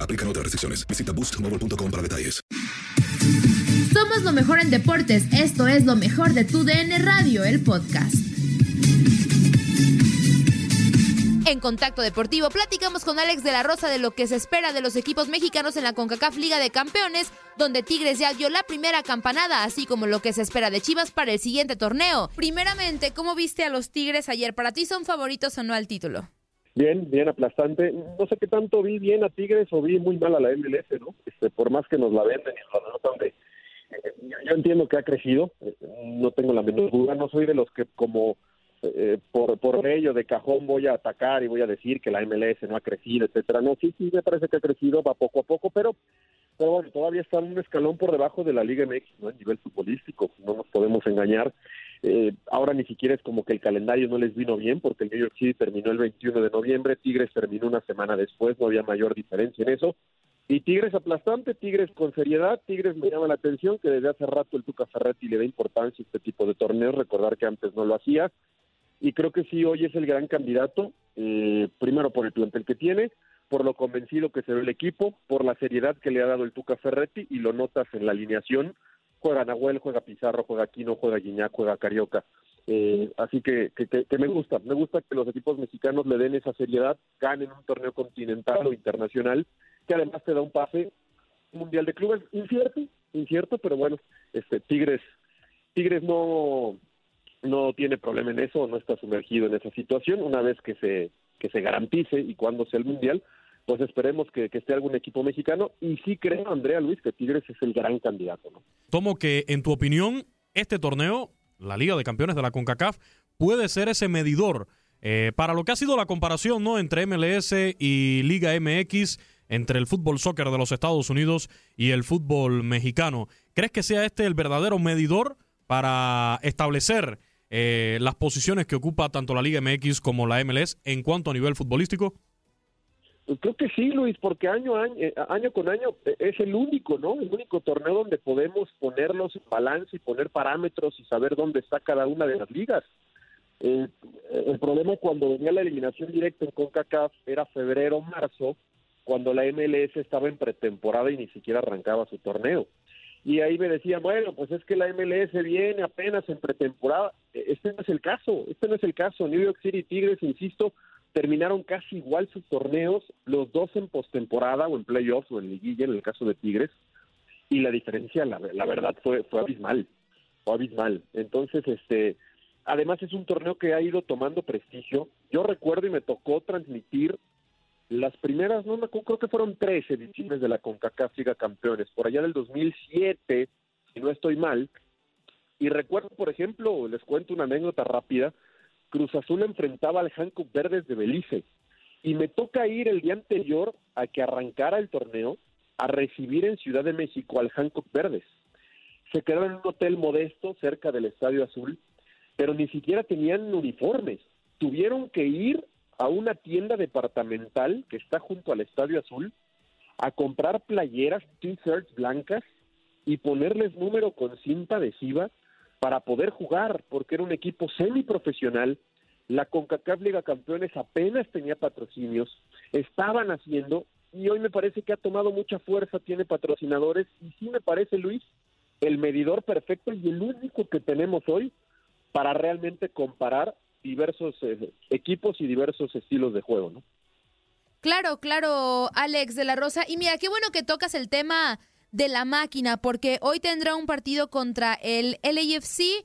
Aplican otras restricciones. Visita boostmobile.com para detalles. Somos lo mejor en deportes. Esto es lo mejor de tu DN Radio, el podcast. En Contacto Deportivo platicamos con Alex de la Rosa de lo que se espera de los equipos mexicanos en la CONCACAF Liga de Campeones, donde Tigres ya dio la primera campanada, así como lo que se espera de Chivas para el siguiente torneo. Primeramente, ¿cómo viste a los Tigres ayer? ¿Para ti son favoritos o no al título? Bien, bien aplastante. No sé qué tanto vi bien a Tigres o vi muy mal a la MLS, ¿no? Este, por más que nos la venden y nos la notan de... eh, yo, entiendo que ha crecido, eh, no tengo la menor duda, no soy de los que como eh, por, por ello de cajón voy a atacar y voy a decir que la MLS no ha crecido, etcétera. No, sí, sí, me parece que ha crecido, va poco a poco, pero, pero bueno, todavía está un escalón por debajo de la Liga MX, ¿no? A nivel futbolístico, no nos podemos engañar. Eh, ahora ni siquiera es como que el calendario no les vino bien, porque el New York City terminó el 21 de noviembre, Tigres terminó una semana después, no había mayor diferencia en eso. Y Tigres aplastante, Tigres con seriedad, Tigres me llama la atención que desde hace rato el Tuca Ferretti le da importancia a este tipo de torneos, recordar que antes no lo hacía. Y creo que sí, hoy es el gran candidato, eh, primero por el plantel que tiene, por lo convencido que se ve el equipo, por la seriedad que le ha dado el Tuca Ferretti y lo notas en la alineación. Juega Nahuel, juega Pizarro, juega Aquino, juega Guiñac, juega Carioca. Eh, así que, que, que- me gusta, me gusta que los equipos mexicanos le den esa seriedad, ganen un torneo continental o internacional, que además te da un pase mundial de clubes, incierto, incierto, pero bueno, este Tigres, Tigres no, no tiene problema en eso, no está sumergido en esa situación, una vez que se, que se garantice y cuando sea el mundial, pues esperemos que, que esté algún equipo mexicano, y sí creo, Andrea Luis, que Tigres es el gran candidato, ¿no? Tomo que, en tu opinión, este torneo, la Liga de Campeones de la CONCACAF, puede ser ese medidor eh, para lo que ha sido la comparación ¿no? entre MLS y Liga MX, entre el fútbol soccer de los Estados Unidos y el fútbol mexicano. ¿Crees que sea este el verdadero medidor para establecer eh, las posiciones que ocupa tanto la Liga MX como la MLS en cuanto a nivel futbolístico? Pues creo que sí, Luis, porque año, eh, año con año eh, es el único, ¿no? El único torneo donde podemos ponerlos en balance y poner parámetros y saber dónde está cada una de las ligas. Eh, el problema cuando venía la eliminación directa en CONCACAF era febrero, marzo, cuando la MLS estaba en pretemporada y ni siquiera arrancaba su torneo. Y ahí me decían, bueno, pues es que la MLS viene apenas en pretemporada. Eh, Este no es el caso, este no es el caso. New York City Tigres, insisto, terminaron casi igual sus torneos, los dos en postemporada o en playoffs o en liguilla en el caso de Tigres, y la diferencia, la, la verdad, fue, fue abismal, fue abismal. Entonces, este, además es un torneo que ha ido tomando prestigio. Yo recuerdo y me tocó transmitir las primeras, no me acuerdo, creo que fueron tres ediciones de la CONCACAF Liga Campeones, por allá del 2007, si no estoy mal, y recuerdo, por ejemplo, les cuento una anécdota rápida, Cruz Azul enfrentaba al Hankook Verdes de Belice y me toca ir el día anterior a que arrancara el torneo a recibir en Ciudad de México al Hancock Verdes. Se quedaron en un hotel modesto cerca del Estadio Azul, pero ni siquiera tenían uniformes. Tuvieron que ir a una tienda departamental que está junto al Estadio Azul a comprar playeras, t-shirts blancas y ponerles número con cinta adhesiva para poder jugar, porque era un equipo semiprofesional. La CONCACAF Liga Campeones apenas tenía patrocinios, estaban haciendo y hoy me parece que ha tomado mucha fuerza, tiene patrocinadores y sí me parece, Luis, el medidor perfecto y el único que tenemos hoy para realmente comparar diversos eh, equipos y diversos estilos de juego, ¿no? Claro, claro, Alex de la Rosa. Y mira, qué bueno que tocas el tema de la máquina, porque hoy tendrá un partido contra el LAFC.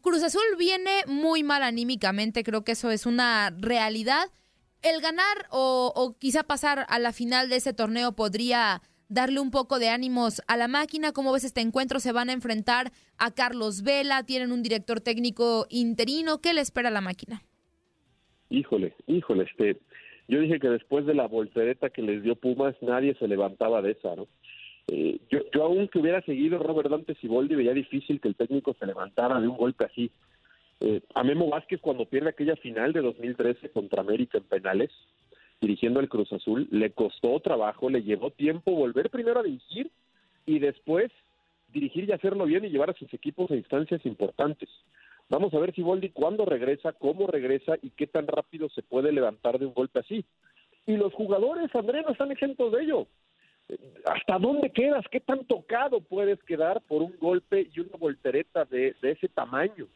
Cruz Azul viene muy mal anímicamente, creo que eso es una realidad. El ganar o, o quizá pasar a la final de ese torneo podría darle un poco de ánimos a la máquina. ¿Cómo ves este encuentro? Se van a enfrentar a Carlos Vela, tienen un director técnico interino. ¿Qué le espera a la máquina? Híjole, híjole, este, yo dije que después de la voltereta que les dio Pumas, nadie se levantaba de esa, ¿no? Eh, yo, yo aún que hubiera seguido Robert Dante Siboldi, veía difícil que el técnico se levantara de un golpe así. Eh, a Memo Vázquez cuando pierde aquella final de 2013 contra América en penales, dirigiendo el Cruz Azul, le costó trabajo, le llevó tiempo volver primero a dirigir y después dirigir y hacerlo bien y llevar a sus equipos a instancias importantes. Vamos a ver si Boldi cuándo regresa, cómo regresa y qué tan rápido se puede levantar de un golpe así. Y los jugadores, André, no están exentos de ello. ¿Hasta dónde quedas? ¿Qué tan tocado puedes quedar por un golpe y una voltereta de, ese tamaño?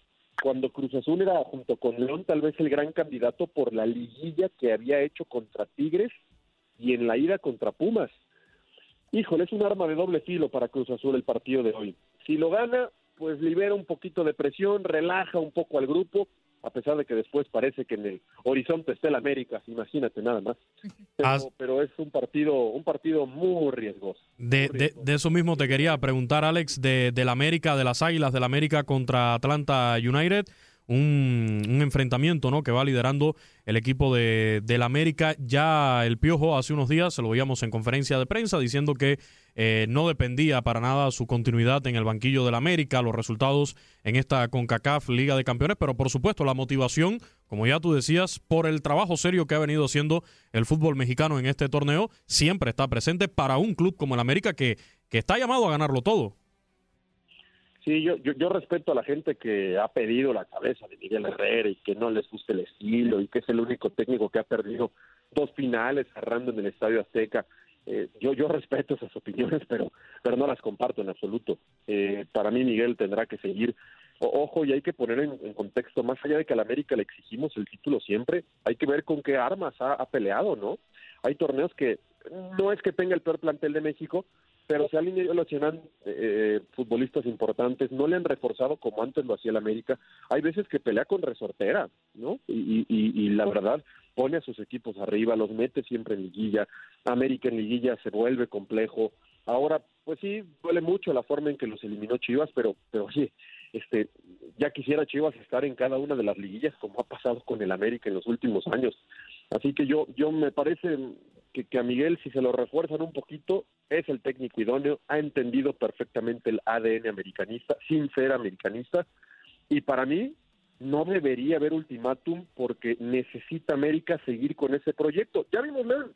Cuando Cruz Azul era junto con León tal vez el gran candidato por la liguilla que había hecho contra Tigres y en la ida contra Pumas. Híjole, es un arma de doble filo para Cruz Azul el partido de hoy. Si lo gana, pues libera un poquito de presión, relaja un poco al grupo, a pesar de que después parece que en el horizonte está el América, imagínate nada más. Pero, es un partido, un partido muy riesgoso. De, De, eso mismo te quería preguntar, Alex, de, del América, de las Águilas del América contra Atlanta United un, enfrentamiento ¿no? que va liderando el equipo de, del América. Ya el Piojo hace unos días, se lo veíamos en conferencia de prensa, diciendo que eh, no dependía para nada su continuidad en el banquillo del América, los resultados en esta CONCACAF Liga de Campeones, pero por supuesto la motivación, como ya tú decías, por el trabajo serio que ha venido haciendo el fútbol mexicano en este torneo, siempre está presente para un club como el América que, que está llamado a ganarlo todo. Sí, yo, yo, respeto a la gente que ha pedido la cabeza de Miguel Herrera y que no les guste el estilo y que es el único técnico que ha perdido dos finales cerrando en el Estadio Azteca. Eh, yo, yo respeto esas opiniones, pero, pero no las comparto en absoluto. Eh, para mí Miguel tendrá que seguir. ojo, y hay que poner en, contexto, más allá de que a la América le exigimos el título siempre, hay que ver con qué armas ha, ha peleado, ¿no? Hay torneos que no es que tenga el peor plantel de México, pero se han ido eh, futbolistas importantes, no le han reforzado como antes lo hacía el América. Hay veces que pelea con resortera, ¿no? Y, y, la verdad pone a sus equipos arriba, los mete siempre en liguilla. América en liguilla se vuelve complejo. Ahora, pues sí, duele mucho la forma en que los eliminó Chivas, pero, pero oye, este, ya quisiera Chivas estar en cada una de las liguillas como ha pasado con el América en los últimos años. Así que yo, yo me parece que, a Miguel, si se lo refuerzan un poquito, es el técnico idóneo, ha entendido perfectamente el ADN americanista, sin ser americanista, y para mí no debería haber ultimátum porque necesita América seguir con ese proyecto. Ya vimos León,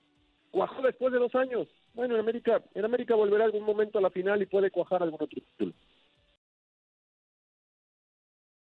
cuajó después de dos años. Bueno, en América, en América volverá algún momento a la final y puede cuajar algún otro título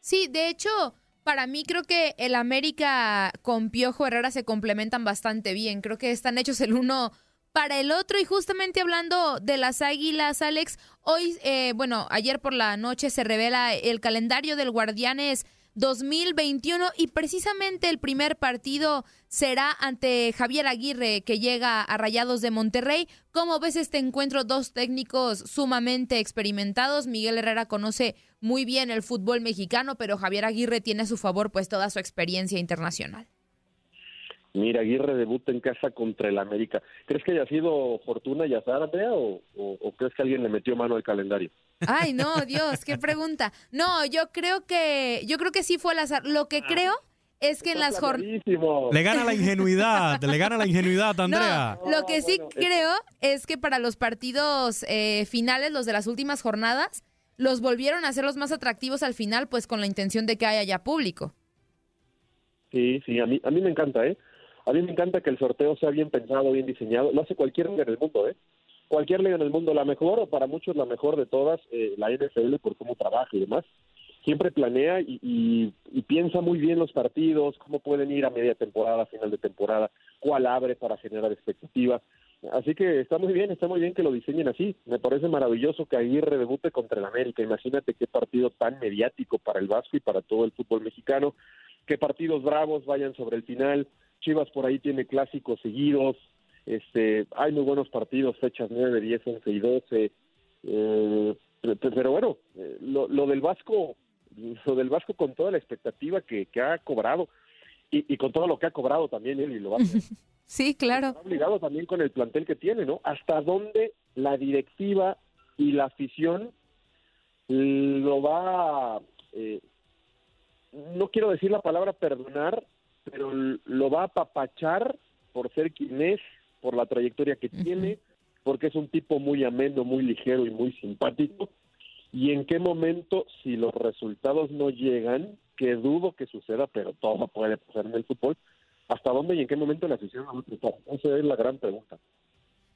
Sí, de hecho, para mí creo que el América con Piojo Herrera se complementan bastante bien. Creo que están hechos el uno para el otro. Y justamente hablando de las águilas, Alex, hoy, eh, bueno, ayer por la noche se revela el calendario del Guardianes 2021 y precisamente el primer partido será ante Javier Aguirre que llega a Rayados de Monterrey. ¿Cómo ves este encuentro? Dos técnicos sumamente experimentados. Miguel Herrera conoce muy bien el fútbol mexicano, pero Javier Aguirre tiene a su favor pues toda su experiencia internacional. Mira, Aguirre debuta en casa contra el América. ¿Crees que haya sido fortuna y azar, o, o, crees que alguien le metió mano al calendario? Ay, no, Dios, qué pregunta. No, yo creo que, yo creo que sí fue el azar. Lo que creo es que en las jornadas... Le gana la ingenuidad, le gana la ingenuidad, Andrea. lo que sí creo es que para los partidos eh, finales, los de las últimas jornadas, los volvieron a hacer los más atractivos al final, pues con la intención de que haya ya público. Sí, sí, a mí, a mí me encanta, ¿eh? A mí me encanta que el sorteo sea bien pensado, bien diseñado. Lo hace cualquier liga en el mundo, ¿eh? Cualquier liga en el mundo, la mejor o para muchos la mejor de todas, eh, la NFL por cómo trabaja y demás. Siempre planea y, piensa muy bien los partidos, cómo pueden ir a media temporada, final de temporada, cuál abre para generar expectativas. Así que está muy bien, está muy bien que lo diseñen así. Me parece maravilloso que Aguirre debute contra el América. Imagínate qué partido tan mediático para el Vasco y para todo el fútbol mexicano. Qué partidos bravos vayan sobre el final. Chivas por ahí tiene clásicos seguidos, este, hay muy buenos partidos, fechas 9, 10, 11 y 12, eh, pero bueno, eh, lo, del Vasco, lo del Vasco con toda la expectativa que, ha cobrado y, con todo lo que ha cobrado también él y lo va a Sí, claro. Está obligado también con el plantel que tiene, ¿no? Hasta dónde la directiva y la afición lo va, eh, no quiero decir la palabra perdonar, pero lo va a apapachar por ser quien es, por la trayectoria que tiene, porque es un tipo muy ameno, muy ligero y muy simpático. Y en qué momento, si los resultados no llegan, que dudo que suceda, pero todo puede pasar en el fútbol, ¿hasta dónde y en qué momento la afición va a triunfar? Esa es la gran pregunta.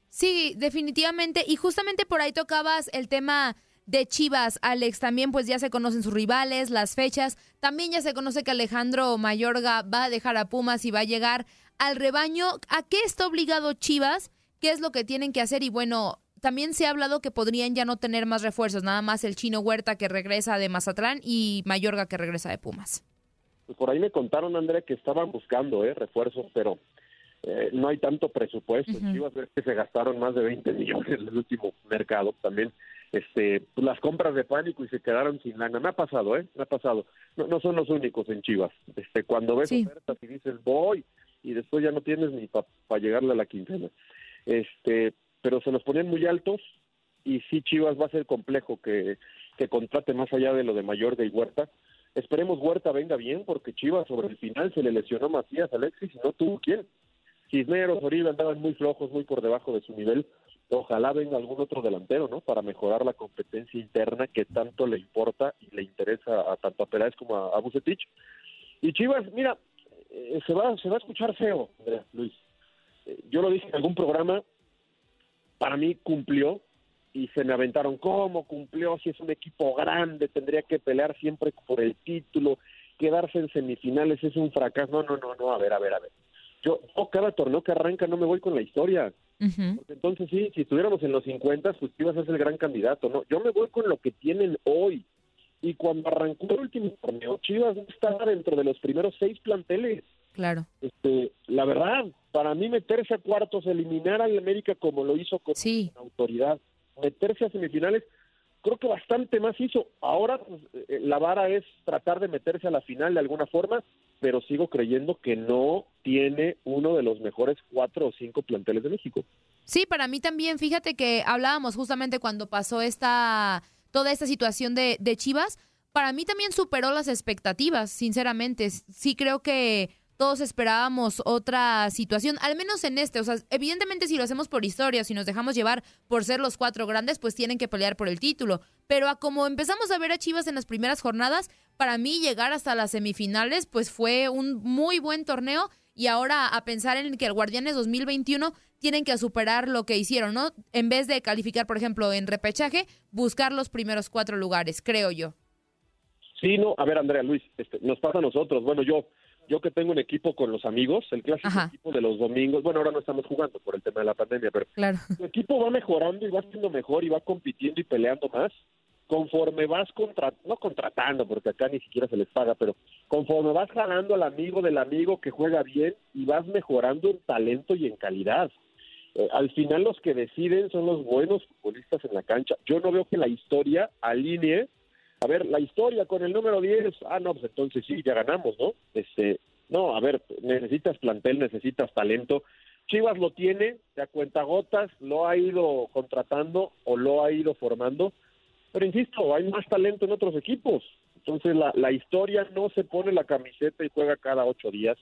Sí, definitivamente. Y justamente por ahí tocabas el tema de Chivas, Alex. También pues ya se conocen sus rivales, las fechas. También ya se conoce que Alejandro Mayorga va a dejar a Pumas y va a llegar al rebaño. ¿A qué está obligado Chivas? ¿Qué es lo que tienen que hacer? Y bueno, también se ha hablado que podrían ya no tener más refuerzos, nada más el chino Huerta que regresa de Mazatlán y Mayorga que regresa de Pumas. Pues por ahí me contaron, Andrea, que estaban buscando ¿eh? refuerzos, pero eh, no hay tanto presupuesto. Chivas es que se gastaron más de 20 millones en el último mercado también este pues, las compras de pánico y se quedaron sin lana. Me ha pasado, ¿eh? Me ha pasado. No, no son los únicos en Chivas. Este, cuando ves ofertas y dices voy y después ya no tienes ni para llegarle a la quincena. Este, pero se los ponían muy altos y sí Chivas va a ser complejo que, que contrate más allá de lo de Mayorga y Huerta. Esperemos Huerta venga bien porque Chivas sobre el final se le lesionó Macías Alexis y no tuvo quién. Cisneros, Oribe andaban muy flojos, muy por debajo de su nivel ojalá venga algún otro delantero, ¿no? Para mejorar la competencia interna que tanto le importa y le interesa a tanto a Peláez como a, a Bucetich. Y Chivas, mira, eh, se va se va a escuchar feo, Andrea, Luis. Eh, yo lo dije en algún programa, para mí cumplió y se me aventaron, ¿cómo cumplió? Si es un equipo grande, tendría que pelear siempre por el título, quedarse en semifinales es un fracaso. No, no, no, no, a ver, a ver, a ver. Yo, cada torneo que arranca no me voy con la historia entonces sí, si estuviéramos en los 50, pues Chivas es el gran candidato, ¿no? Yo me voy con lo que tienen hoy. Y cuando arrancó el último torneo, Chivas está dentro de los primeros seis planteles. Claro. Este, la verdad, para mí meterse a cuartos, eliminar al América como lo hizo con autoridad, meterse a semifinales, creo que bastante más hizo. Ahora pues, eh, la vara es tratar de meterse a la final de alguna forma pero sigo creyendo que no tiene uno de los mejores cuatro o cinco planteles de México. Sí, para mí también, fíjate que hablábamos justamente cuando pasó esta toda esta situación de, de Chivas, para mí también superó las expectativas, sinceramente. Sí creo que todos esperábamos otra situación, al menos en este. O sea, evidentemente si lo hacemos por historia, si nos dejamos llevar por ser los cuatro grandes, pues tienen que pelear por el título. Pero a como empezamos a ver a Chivas en las primeras jornadas, para mí llegar hasta las semifinales, pues fue un muy buen torneo. Y ahora a pensar en que el Guardianes 2021 tienen que superar lo que hicieron, ¿no? En vez de calificar, por ejemplo, en repechaje, buscar los primeros cuatro lugares, creo yo. Sí, no, a ver, Andrea, Luis, este, nos pasa a nosotros. Bueno, yo yo que tengo un equipo con los amigos, el clásico equipo de los domingos, bueno, ahora no estamos jugando por el tema de la pandemia, pero claro. tu equipo va mejorando y va siendo mejor y va compitiendo y peleando más. Conforme vas contra, no contratando, porque acá ni siquiera se les paga, pero conforme vas jalando al amigo del amigo que juega bien y vas mejorando en talento y en calidad. Eh, al final los que deciden son los buenos futbolistas en la cancha. Yo no veo que la historia alinee. A ver, la historia con el número 10, ah, no, pues entonces sí, ya ganamos, ¿no? Este, no, a ver, necesitas plantel, necesitas talento. Chivas lo tiene, de a cuenta gotas, lo ha ido contratando o lo ha ido formando, pero insisto, hay más talento en otros equipos. Entonces la, la historia no se pone la camiseta y juega cada ocho días.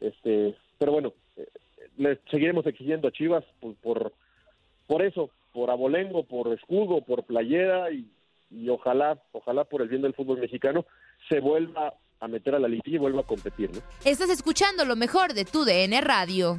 Este, pero bueno, eh, le seguiremos exigiendo a Chivas por, por, por eso, por abolengo, por escudo, por playera y, y ojalá, ojalá por el bien del fútbol mexicano se vuelva a meter a la liguilla y vuelva a competir. ¿no? Estás escuchando lo mejor de tu DN Radio.